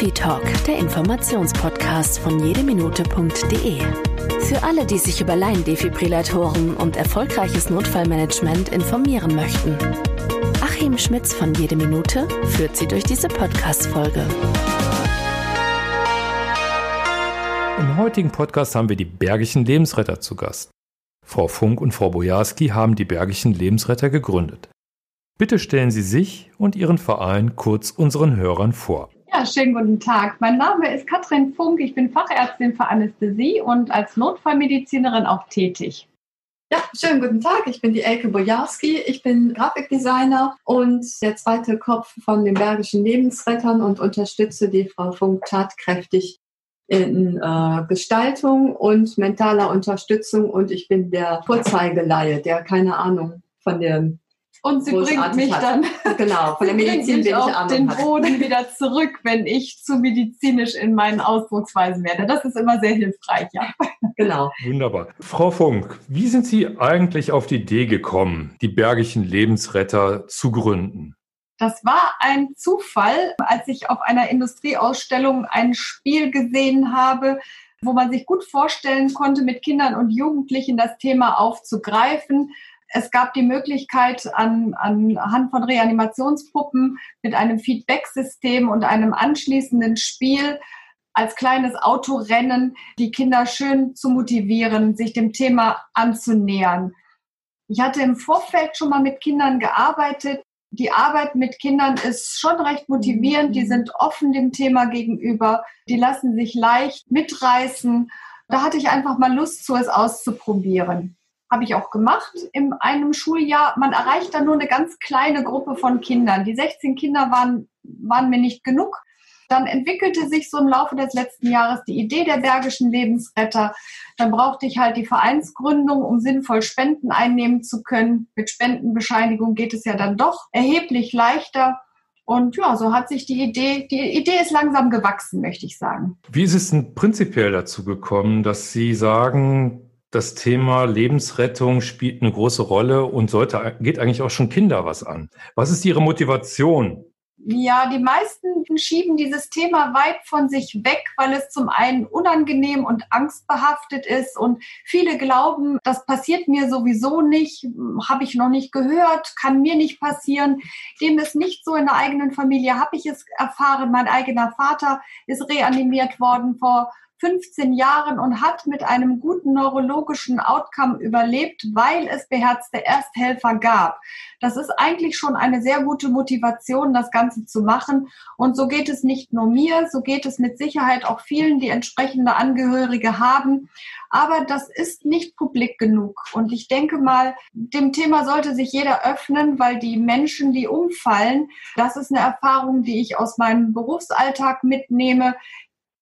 DefiTalk, der Informationspodcast von jedeminute.de. Für alle, die sich über Laiendefibrillatoren und erfolgreiches Notfallmanagement informieren möchten. Achim Schmitz von Jede Minute führt Sie durch diese Podcast-Folge. Im heutigen Podcast haben wir die Bergischen Lebensretter zu Gast. Frau Funk und Frau Bojarski haben die Bergischen Lebensretter gegründet. Bitte stellen Sie sich und Ihren Verein kurz unseren Hörern vor. Ja, schönen guten Tag. Mein Name ist Katrin Funk. Ich bin Fachärztin für Anästhesie und als Notfallmedizinerin auch tätig. Ja, schönen guten Tag. Ich bin die Elke Bojarski. Ich bin Grafikdesigner und der zweite Kopf von den Bergischen Lebensrettern und unterstütze die Frau Funk tatkräftig in äh, Gestaltung und mentaler Unterstützung und ich bin der Vorzeigeleihe, der keine Ahnung von dem und sie bringt mich hat. dann genau von der Medizin bin auf den Boden wieder zurück, wenn ich zu medizinisch in meinen Ausdrucksweisen werde. Das ist immer sehr hilfreich, ja. Genau. Wunderbar. Frau Funk, wie sind Sie eigentlich auf die Idee gekommen, die Bergischen Lebensretter zu gründen? Das war ein Zufall, als ich auf einer Industrieausstellung ein Spiel gesehen habe, wo man sich gut vorstellen konnte, mit Kindern und Jugendlichen das Thema aufzugreifen es gab die Möglichkeit, an, anhand von Reanimationspuppen mit einem Feedback-System und einem anschließenden Spiel als kleines Autorennen die Kinder schön zu motivieren, sich dem Thema anzunähern. Ich hatte im Vorfeld schon mal mit Kindern gearbeitet. Die Arbeit mit Kindern ist schon recht motivierend. Die sind offen dem Thema gegenüber. Die lassen sich leicht mitreißen. Da hatte ich einfach mal Lust zu, es auszuprobieren habe ich auch gemacht in einem Schuljahr. Man erreicht da nur eine ganz kleine Gruppe von Kindern. Die 16 Kinder waren, waren mir nicht genug. Dann entwickelte sich so im Laufe des letzten Jahres die Idee der Bergischen Lebensretter. Dann brauchte ich halt die Vereinsgründung, um sinnvoll Spenden einnehmen zu können. Mit Spendenbescheinigung geht es ja dann doch erheblich leichter. Und ja, so hat sich die Idee, die Idee ist langsam gewachsen, möchte ich sagen. Wie ist es denn prinzipiell dazu gekommen, dass Sie sagen, das Thema Lebensrettung spielt eine große Rolle und sollte, geht eigentlich auch schon Kinder was an. Was ist Ihre Motivation? Ja, die meisten schieben dieses Thema weit von sich weg, weil es zum einen unangenehm und angstbehaftet ist und viele glauben, das passiert mir sowieso nicht, habe ich noch nicht gehört, kann mir nicht passieren. Dem ist nicht so in der eigenen Familie, habe ich es erfahren. Mein eigener Vater ist reanimiert worden vor 15 Jahren und hat mit einem guten neurologischen Outcome überlebt, weil es beherzte Ersthelfer gab. Das ist eigentlich schon eine sehr gute Motivation, das Ganze zu machen. Und so geht es nicht nur mir, so geht es mit Sicherheit auch vielen, die entsprechende Angehörige haben. Aber das ist nicht publik genug. Und ich denke mal, dem Thema sollte sich jeder öffnen, weil die Menschen, die umfallen, das ist eine Erfahrung, die ich aus meinem Berufsalltag mitnehme.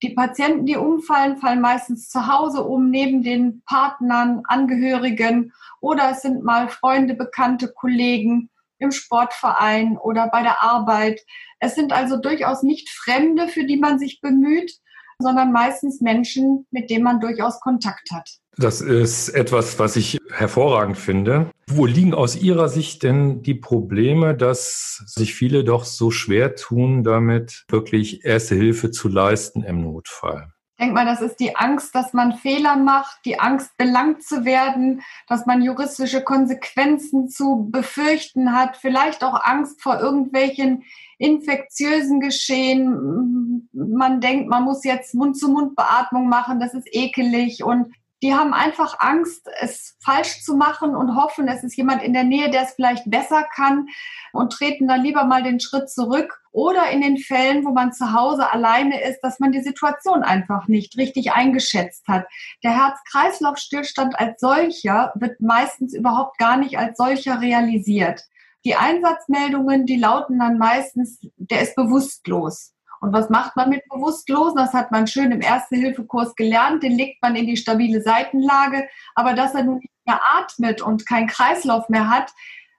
Die Patienten, die umfallen, fallen meistens zu Hause um, neben den Partnern, Angehörigen oder es sind mal Freunde, Bekannte, Kollegen im Sportverein oder bei der Arbeit. Es sind also durchaus nicht Fremde, für die man sich bemüht, sondern meistens Menschen, mit denen man durchaus Kontakt hat. Das ist etwas, was ich hervorragend finde. Wo liegen aus Ihrer Sicht denn die Probleme, dass sich viele doch so schwer tun, damit wirklich erste Hilfe zu leisten im Notfall? Denke mal, das ist die Angst, dass man Fehler macht, die Angst, belangt zu werden, dass man juristische Konsequenzen zu befürchten hat, vielleicht auch Angst vor irgendwelchen infektiösen Geschehen. Man denkt, man muss jetzt Mund-zu-Mund-Beatmung machen, das ist ekelig und die haben einfach Angst, es falsch zu machen und hoffen, es ist jemand in der Nähe, der es vielleicht besser kann und treten dann lieber mal den Schritt zurück. Oder in den Fällen, wo man zu Hause alleine ist, dass man die Situation einfach nicht richtig eingeschätzt hat. Der Herz-Kreislauf-Stillstand als solcher wird meistens überhaupt gar nicht als solcher realisiert. Die Einsatzmeldungen, die lauten dann meistens, der ist bewusstlos. Und was macht man mit Bewusstlosen? Das hat man schön im Erste-Hilfe-Kurs gelernt. Den legt man in die stabile Seitenlage. Aber dass er nun nicht mehr atmet und keinen Kreislauf mehr hat,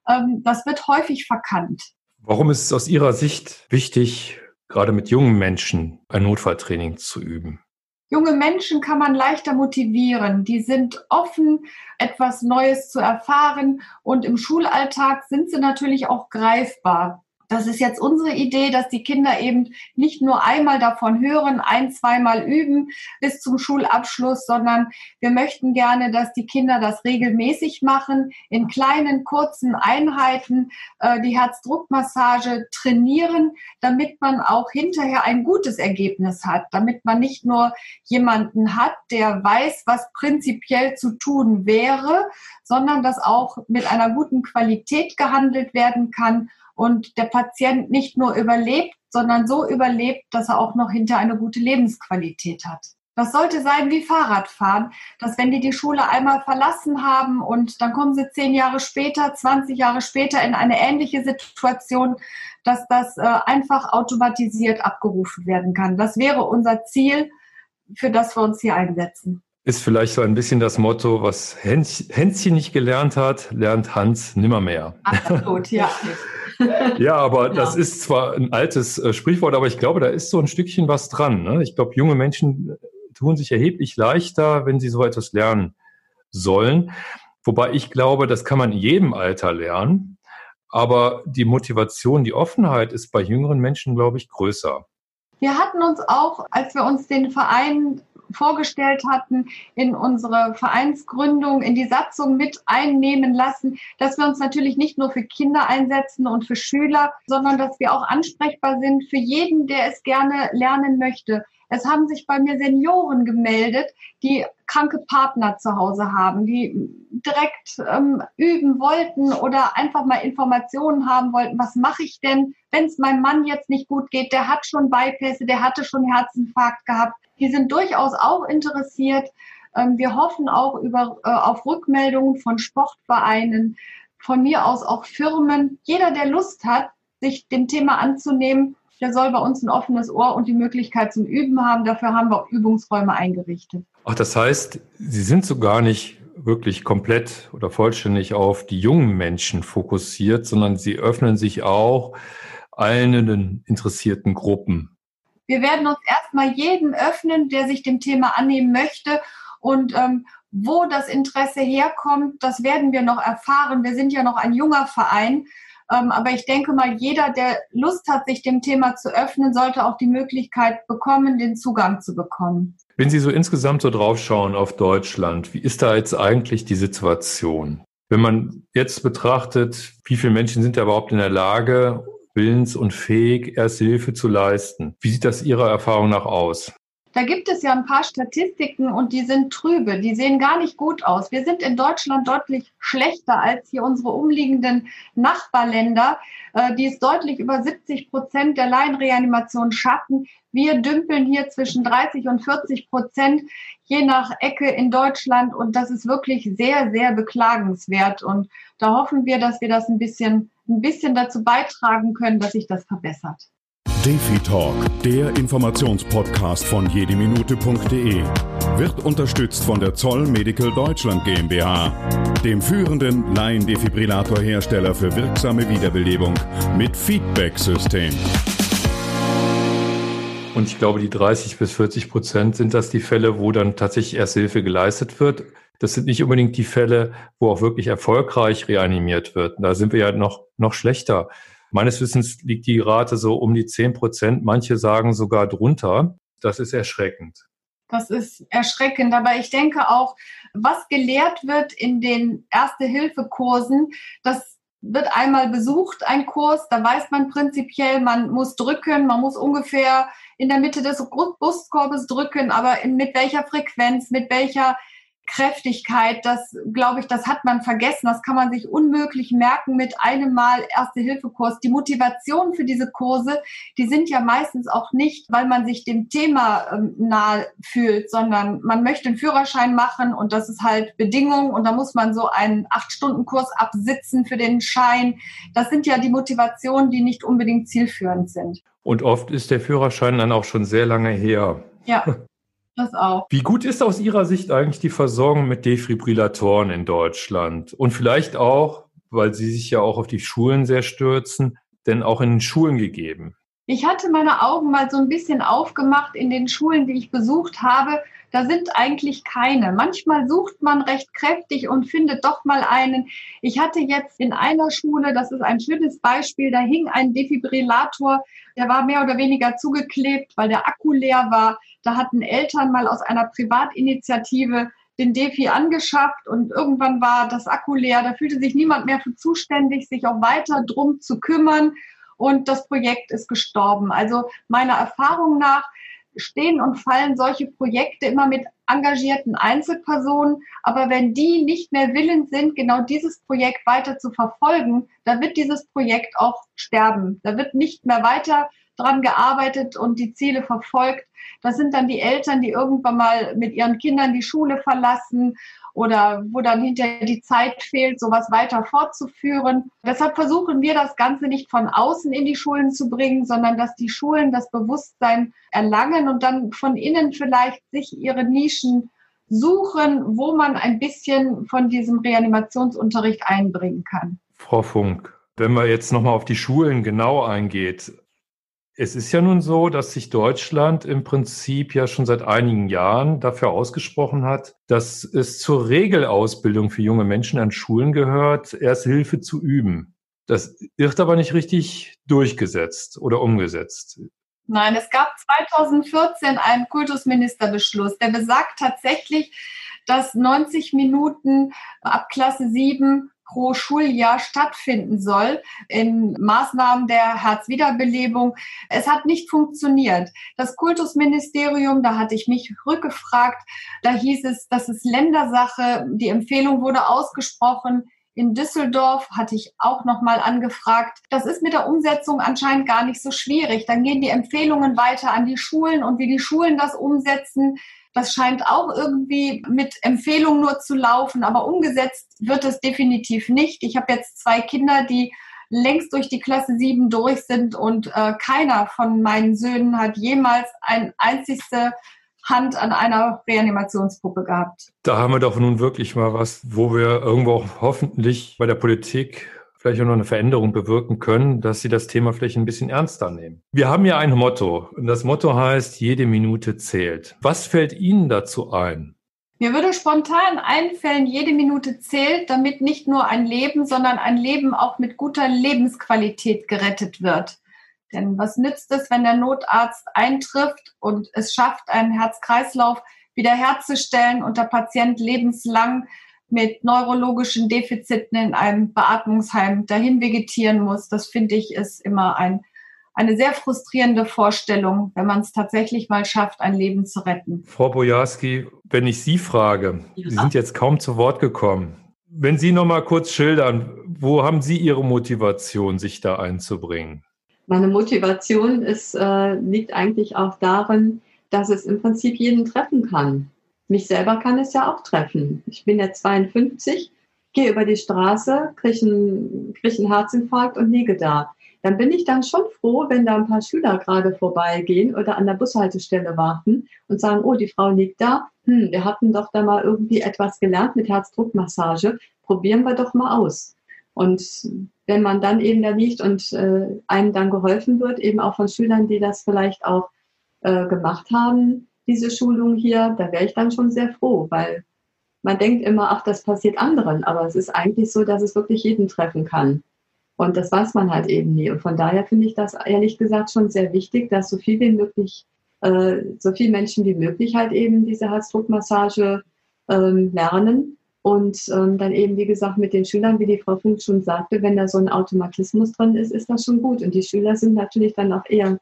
ähm, das wird häufig verkannt. Warum ist es aus Ihrer Sicht wichtig, gerade mit jungen Menschen ein Notfalltraining zu üben? Junge Menschen kann man leichter motivieren. Die sind offen, etwas Neues zu erfahren und im Schulalltag sind sie natürlich auch greifbar. Das ist jetzt unsere Idee, dass die Kinder eben nicht nur einmal davon hören, ein, zweimal üben bis zum Schulabschluss, sondern wir möchten gerne, dass die Kinder das regelmäßig machen, in kleinen, kurzen Einheiten äh, die Herzdruckmassage trainieren, damit man auch hinterher ein gutes Ergebnis hat, damit man nicht nur jemanden hat, der weiß, was prinzipiell zu tun wäre, sondern dass auch mit einer guten Qualität gehandelt werden kann und der Patient nicht nur überlebt, sondern so überlebt, dass er auch noch hinter eine gute Lebensqualität hat. Das sollte sein wie Fahrradfahren, dass wenn die die Schule einmal verlassen haben und dann kommen sie zehn Jahre später, 20 Jahre später in eine ähnliche Situation, dass das äh, einfach automatisiert abgerufen werden kann. Das wäre unser Ziel, für das wir uns hier einsetzen. Ist vielleicht so ein bisschen das Motto, was Hänschen nicht gelernt hat, lernt Hans nimmermehr. Absolut, ja. ja, aber das ist zwar ein altes äh, Sprichwort, aber ich glaube, da ist so ein Stückchen was dran. Ne? Ich glaube, junge Menschen äh, tun sich erheblich leichter, wenn sie so etwas lernen sollen. Wobei ich glaube, das kann man in jedem Alter lernen. Aber die Motivation, die Offenheit ist bei jüngeren Menschen, glaube ich, größer. Wir hatten uns auch, als wir uns den Verein vorgestellt hatten, in unsere Vereinsgründung, in die Satzung mit einnehmen lassen, dass wir uns natürlich nicht nur für Kinder einsetzen und für Schüler, sondern dass wir auch ansprechbar sind für jeden, der es gerne lernen möchte. Es haben sich bei mir Senioren gemeldet, die kranke Partner zu Hause haben, die direkt ähm, üben wollten oder einfach mal Informationen haben wollten, was mache ich denn, wenn es meinem Mann jetzt nicht gut geht, der hat schon Bypässe, der hatte schon Herzinfarkt gehabt. Die sind durchaus auch interessiert. Ähm, wir hoffen auch über, äh, auf Rückmeldungen von Sportvereinen, von mir aus auch Firmen. Jeder, der Lust hat, sich dem Thema anzunehmen, der soll bei uns ein offenes Ohr und die Möglichkeit zum Üben haben. Dafür haben wir auch Übungsräume eingerichtet. Ach, das heißt, Sie sind so gar nicht wirklich komplett oder vollständig auf die jungen Menschen fokussiert, sondern Sie öffnen sich auch allen interessierten Gruppen. Wir werden uns erstmal jedem öffnen, der sich dem Thema annehmen möchte. Und ähm, wo das Interesse herkommt, das werden wir noch erfahren. Wir sind ja noch ein junger Verein. Ähm, aber ich denke mal, jeder, der Lust hat, sich dem Thema zu öffnen, sollte auch die Möglichkeit bekommen, den Zugang zu bekommen. Wenn Sie so insgesamt so draufschauen auf Deutschland, wie ist da jetzt eigentlich die Situation? Wenn man jetzt betrachtet, wie viele Menschen sind da überhaupt in der Lage, willens und fähig, Erste Hilfe zu leisten? Wie sieht das Ihrer Erfahrung nach aus? Da gibt es ja ein paar Statistiken und die sind trübe, die sehen gar nicht gut aus. Wir sind in Deutschland deutlich schlechter als hier unsere umliegenden Nachbarländer, äh, die es deutlich über 70 Prozent der Laienreanimation schaffen. Wir dümpeln hier zwischen 30 und 40 Prozent je nach Ecke in Deutschland und das ist wirklich sehr, sehr beklagenswert. Und da hoffen wir, dass wir das ein bisschen, ein bisschen dazu beitragen können, dass sich das verbessert. Defi Talk, der Informationspodcast von jedeminute.de, wird unterstützt von der Zoll Medical Deutschland GmbH, dem führenden Laiendefibrillator-Hersteller für wirksame Wiederbelebung mit Feedback-System. Und ich glaube, die 30 bis 40 Prozent sind das die Fälle, wo dann tatsächlich erste Hilfe geleistet wird. Das sind nicht unbedingt die Fälle, wo auch wirklich erfolgreich reanimiert wird. Da sind wir ja noch, noch schlechter. Meines Wissens liegt die Rate so um die 10 Prozent. Manche sagen sogar drunter. Das ist erschreckend. Das ist erschreckend. Aber ich denke auch, was gelehrt wird in den Erste-Hilfe-Kursen, das wird einmal besucht, ein Kurs, da weiß man prinzipiell, man muss drücken, man muss ungefähr in der Mitte des Brustkorbes drücken, aber mit welcher Frequenz, mit welcher Kräftigkeit, das glaube ich, das hat man vergessen. Das kann man sich unmöglich merken mit einem Mal Erste-Hilfe-Kurs. Die Motivation für diese Kurse, die sind ja meistens auch nicht, weil man sich dem Thema ähm, nahe fühlt, sondern man möchte einen Führerschein machen und das ist halt Bedingung und da muss man so einen Acht-Stunden-Kurs absitzen für den Schein. Das sind ja die Motivationen, die nicht unbedingt zielführend sind. Und oft ist der Führerschein dann auch schon sehr lange her. Ja. Das auch. Wie gut ist aus Ihrer Sicht eigentlich die Versorgung mit Defibrillatoren in Deutschland? Und vielleicht auch, weil Sie sich ja auch auf die Schulen sehr stürzen, denn auch in den Schulen gegeben? Ich hatte meine Augen mal so ein bisschen aufgemacht in den Schulen, die ich besucht habe. Da sind eigentlich keine. Manchmal sucht man recht kräftig und findet doch mal einen. Ich hatte jetzt in einer Schule, das ist ein schönes Beispiel, da hing ein Defibrillator, der war mehr oder weniger zugeklebt, weil der Akku leer war. Da hatten Eltern mal aus einer Privatinitiative den Defi angeschafft und irgendwann war das Akku leer. Da fühlte sich niemand mehr für zuständig, sich auch weiter drum zu kümmern und das Projekt ist gestorben. Also meiner Erfahrung nach stehen und fallen solche Projekte immer mit engagierten Einzelpersonen. Aber wenn die nicht mehr willens sind, genau dieses Projekt weiter zu verfolgen, dann wird dieses Projekt auch sterben. Da wird nicht mehr weiter dran gearbeitet und die Ziele verfolgt. Das sind dann die Eltern, die irgendwann mal mit ihren Kindern die Schule verlassen oder wo dann hinterher die Zeit fehlt, sowas weiter fortzuführen. Deshalb versuchen wir das Ganze nicht von außen in die Schulen zu bringen, sondern dass die Schulen das Bewusstsein erlangen und dann von innen vielleicht sich ihre Nischen suchen, wo man ein bisschen von diesem Reanimationsunterricht einbringen kann. Frau Funk, wenn man jetzt nochmal auf die Schulen genau eingeht, es ist ja nun so, dass sich Deutschland im Prinzip ja schon seit einigen Jahren dafür ausgesprochen hat, dass es zur Regelausbildung für junge Menschen an Schulen gehört, Erste Hilfe zu üben. Das wird aber nicht richtig durchgesetzt oder umgesetzt. Nein, es gab 2014 einen Kultusministerbeschluss, der besagt tatsächlich, dass 90 Minuten ab Klasse 7 pro Schuljahr stattfinden soll in Maßnahmen der Herzwiederbelebung. Es hat nicht funktioniert. Das Kultusministerium, da hatte ich mich rückgefragt, da hieß es, das ist Ländersache. Die Empfehlung wurde ausgesprochen. In Düsseldorf hatte ich auch noch mal angefragt. Das ist mit der Umsetzung anscheinend gar nicht so schwierig. Dann gehen die Empfehlungen weiter an die Schulen und wie die Schulen das umsetzen, das scheint auch irgendwie mit Empfehlung nur zu laufen, aber umgesetzt wird es definitiv nicht. Ich habe jetzt zwei Kinder, die längst durch die Klasse 7 durch sind und äh, keiner von meinen Söhnen hat jemals ein einzigste Hand an einer Reanimationspuppe gehabt. Da haben wir doch nun wirklich mal was, wo wir irgendwo hoffentlich bei der Politik vielleicht auch noch eine Veränderung bewirken können, dass sie das Thema vielleicht ein bisschen ernster nehmen. Wir haben ja ein Motto und das Motto heißt, jede Minute zählt. Was fällt Ihnen dazu ein? Mir würde spontan einfallen, jede Minute zählt, damit nicht nur ein Leben, sondern ein Leben auch mit guter Lebensqualität gerettet wird. Denn was nützt es, wenn der Notarzt eintrifft und es schafft, einen Herz-Kreislauf wiederherzustellen und der Patient lebenslang mit neurologischen Defiziten in einem Beatmungsheim dahin vegetieren muss. Das finde ich ist immer ein, eine sehr frustrierende Vorstellung, wenn man es tatsächlich mal schafft, ein Leben zu retten. Frau Bojarski, wenn ich Sie frage, ja. Sie sind jetzt kaum zu Wort gekommen. Wenn Sie noch mal kurz schildern, wo haben Sie Ihre Motivation, sich da einzubringen? Meine Motivation ist, äh, liegt eigentlich auch darin, dass es im Prinzip jeden treffen kann mich selber kann es ja auch treffen. Ich bin jetzt 52, gehe über die Straße, kriege einen, krieg einen Herzinfarkt und liege da. Dann bin ich dann schon froh, wenn da ein paar Schüler gerade vorbeigehen oder an der Bushaltestelle warten und sagen, oh, die Frau liegt da. Hm, wir hatten doch da mal irgendwie etwas gelernt mit Herzdruckmassage. Probieren wir doch mal aus. Und wenn man dann eben da liegt und äh, einem dann geholfen wird, eben auch von Schülern, die das vielleicht auch äh, gemacht haben, diese Schulung hier, da wäre ich dann schon sehr froh, weil man denkt immer, ach, das passiert anderen, aber es ist eigentlich so, dass es wirklich jeden treffen kann. Und das weiß man halt eben nie. Und von daher finde ich das ehrlich gesagt schon sehr wichtig, dass so viel wie möglich, äh, so viele Menschen wie möglich halt eben diese Herzdruckmassage ähm, lernen. Und ähm, dann eben, wie gesagt, mit den Schülern, wie die Frau Funk schon sagte, wenn da so ein Automatismus drin ist, ist das schon gut. Und die Schüler sind natürlich dann auch eher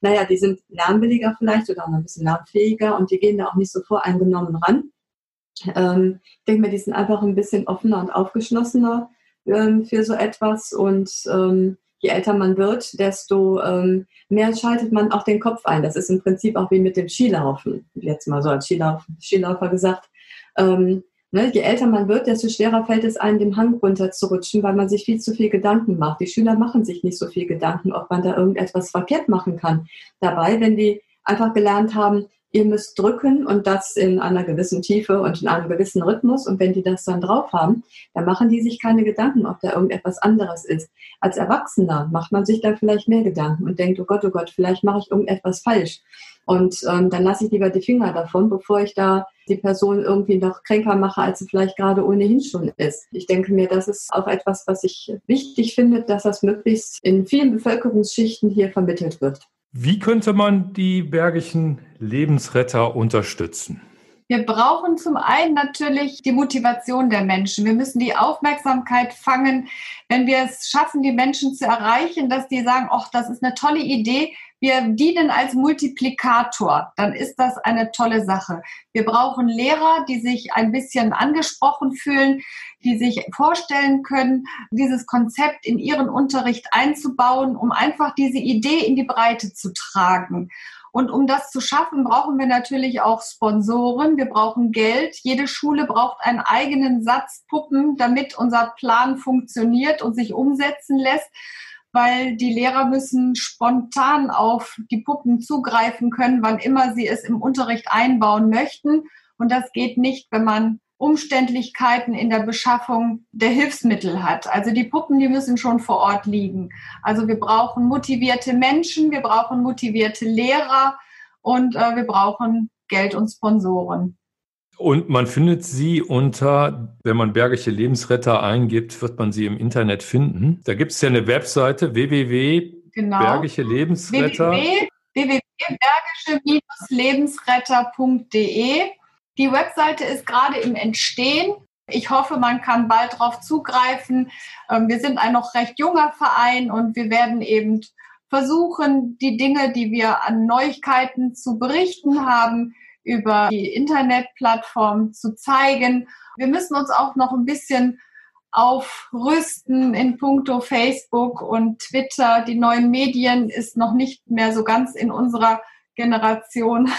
naja, die sind lernwilliger vielleicht oder auch ein bisschen lernfähiger und die gehen da auch nicht so voreingenommen ran. Ähm, ich denke mir, die sind einfach ein bisschen offener und aufgeschlossener ähm, für so etwas und ähm, je älter man wird, desto ähm, mehr schaltet man auch den Kopf ein. Das ist im Prinzip auch wie mit dem Skilaufen, jetzt mal so als Skilauf, Skilaufer gesagt. Ähm, Ne, je älter man wird, desto schwerer fällt es einem, den Hang runterzurutschen, weil man sich viel zu viel Gedanken macht. Die Schüler machen sich nicht so viel Gedanken, ob man da irgendetwas verkehrt machen kann. Dabei, wenn die einfach gelernt haben, ihr müsst drücken und das in einer gewissen Tiefe und in einem gewissen Rhythmus. Und wenn die das dann drauf haben, dann machen die sich keine Gedanken, ob da irgendetwas anderes ist. Als Erwachsener macht man sich da vielleicht mehr Gedanken und denkt, oh Gott, oh Gott, vielleicht mache ich irgendetwas falsch. Und ähm, dann lasse ich lieber die Finger davon, bevor ich da die Person irgendwie noch kränker mache, als sie vielleicht gerade ohnehin schon ist. Ich denke mir, das ist auch etwas, was ich wichtig finde, dass das möglichst in vielen Bevölkerungsschichten hier vermittelt wird. Wie könnte man die bergischen Lebensretter unterstützen? Wir brauchen zum einen natürlich die Motivation der Menschen. Wir müssen die Aufmerksamkeit fangen, wenn wir es schaffen, die Menschen zu erreichen, dass die sagen, ach, das ist eine tolle Idee, wir dienen als Multiplikator, dann ist das eine tolle Sache. Wir brauchen Lehrer, die sich ein bisschen angesprochen fühlen, die sich vorstellen können, dieses Konzept in ihren Unterricht einzubauen, um einfach diese Idee in die Breite zu tragen. Und um das zu schaffen, brauchen wir natürlich auch Sponsoren. Wir brauchen Geld. Jede Schule braucht einen eigenen Satz Puppen, damit unser Plan funktioniert und sich umsetzen lässt weil die Lehrer müssen spontan auf die Puppen zugreifen können, wann immer sie es im Unterricht einbauen möchten. Und das geht nicht, wenn man Umständlichkeiten in der Beschaffung der Hilfsmittel hat. Also die Puppen, die müssen schon vor Ort liegen. Also wir brauchen motivierte Menschen, wir brauchen motivierte Lehrer und äh, wir brauchen Geld und Sponsoren. Und man findet sie unter, wenn man Bergische Lebensretter eingibt, wird man sie im Internet finden. Da gibt es ja eine Webseite www.bergische genau. Lebensretter. www.bergische-lebensretter.de. Die Webseite ist gerade im Entstehen. Ich hoffe, man kann bald darauf zugreifen. Ähm, wir sind ein noch recht junger Verein und wir werden eben versuchen, die Dinge, die wir an Neuigkeiten zu berichten haben, über die Internetplattform zu zeigen. Wir müssen uns auch noch ein bisschen aufrüsten in puncto Facebook und Twitter. Die neuen Medien ist noch nicht mehr so ganz in unserer Generation.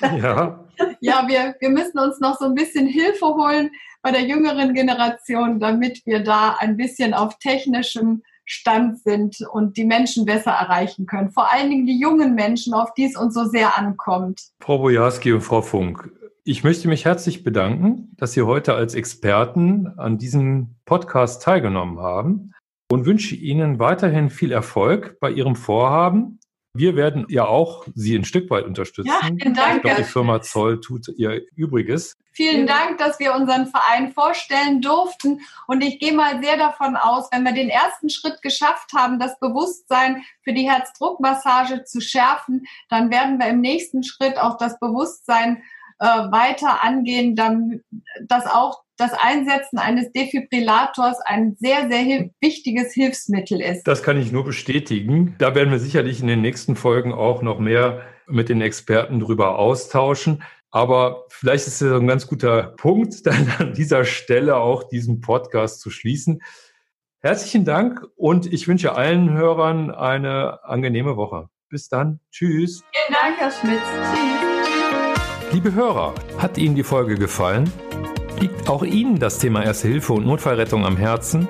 ja. Ja, wir, wir müssen uns noch so ein bisschen Hilfe holen bei der jüngeren Generation, damit wir da ein bisschen auf technischem Stand sind und die Menschen besser erreichen können. Vor allen Dingen die jungen Menschen, auf die es uns so sehr ankommt. Frau Bojarski und Frau Funk, ich möchte mich herzlich bedanken, dass Sie heute als Experten an diesem Podcast teilgenommen haben und wünsche Ihnen weiterhin viel Erfolg bei Ihrem Vorhaben wir werden ja auch Sie ein Stück weit unterstützen. Ja, vielen Dank. Ich glaube, die Firma Zoll tut ihr Übriges. Vielen Dank, dass wir unseren Verein vorstellen durften. Und ich gehe mal sehr davon aus, wenn wir den ersten Schritt geschafft haben, das Bewusstsein für die Herzdruckmassage zu schärfen, dann werden wir im nächsten Schritt auch das Bewusstsein äh, weiter angehen, dann, dass auch das Einsetzen eines Defibrillators ein sehr, sehr hil wichtiges Hilfsmittel ist. Das kann ich nur bestätigen. Da werden wir sicherlich in den nächsten Folgen auch noch mehr mit den Experten drüber austauschen. Aber vielleicht ist es ein ganz guter Punkt, dann an dieser Stelle auch diesen Podcast zu schließen. Herzlichen Dank und ich wünsche allen Hörern eine angenehme Woche. Bis dann. Tschüss. Vielen Dank, Herr Schmitz. Tschüss. Liebe Hörer, hat Ihnen die Folge gefallen? Liegt auch Ihnen das Thema Erste Hilfe und Notfallrettung am Herzen?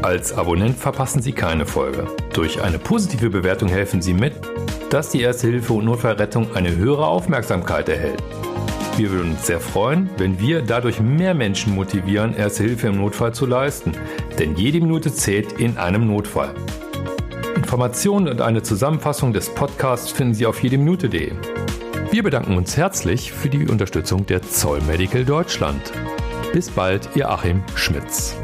Als Abonnent verpassen Sie keine Folge. Durch eine positive Bewertung helfen Sie mit, dass die Erste Hilfe und Notfallrettung eine höhere Aufmerksamkeit erhält. Wir würden uns sehr freuen, wenn wir dadurch mehr Menschen motivieren, Erste Hilfe im Notfall zu leisten. Denn jede Minute zählt in einem Notfall. Informationen und eine Zusammenfassung des Podcasts finden Sie auf jedeminute.de. Wir bedanken uns herzlich für die Unterstützung der Zoll Medical Deutschland. Bis bald, Ihr Achim Schmitz.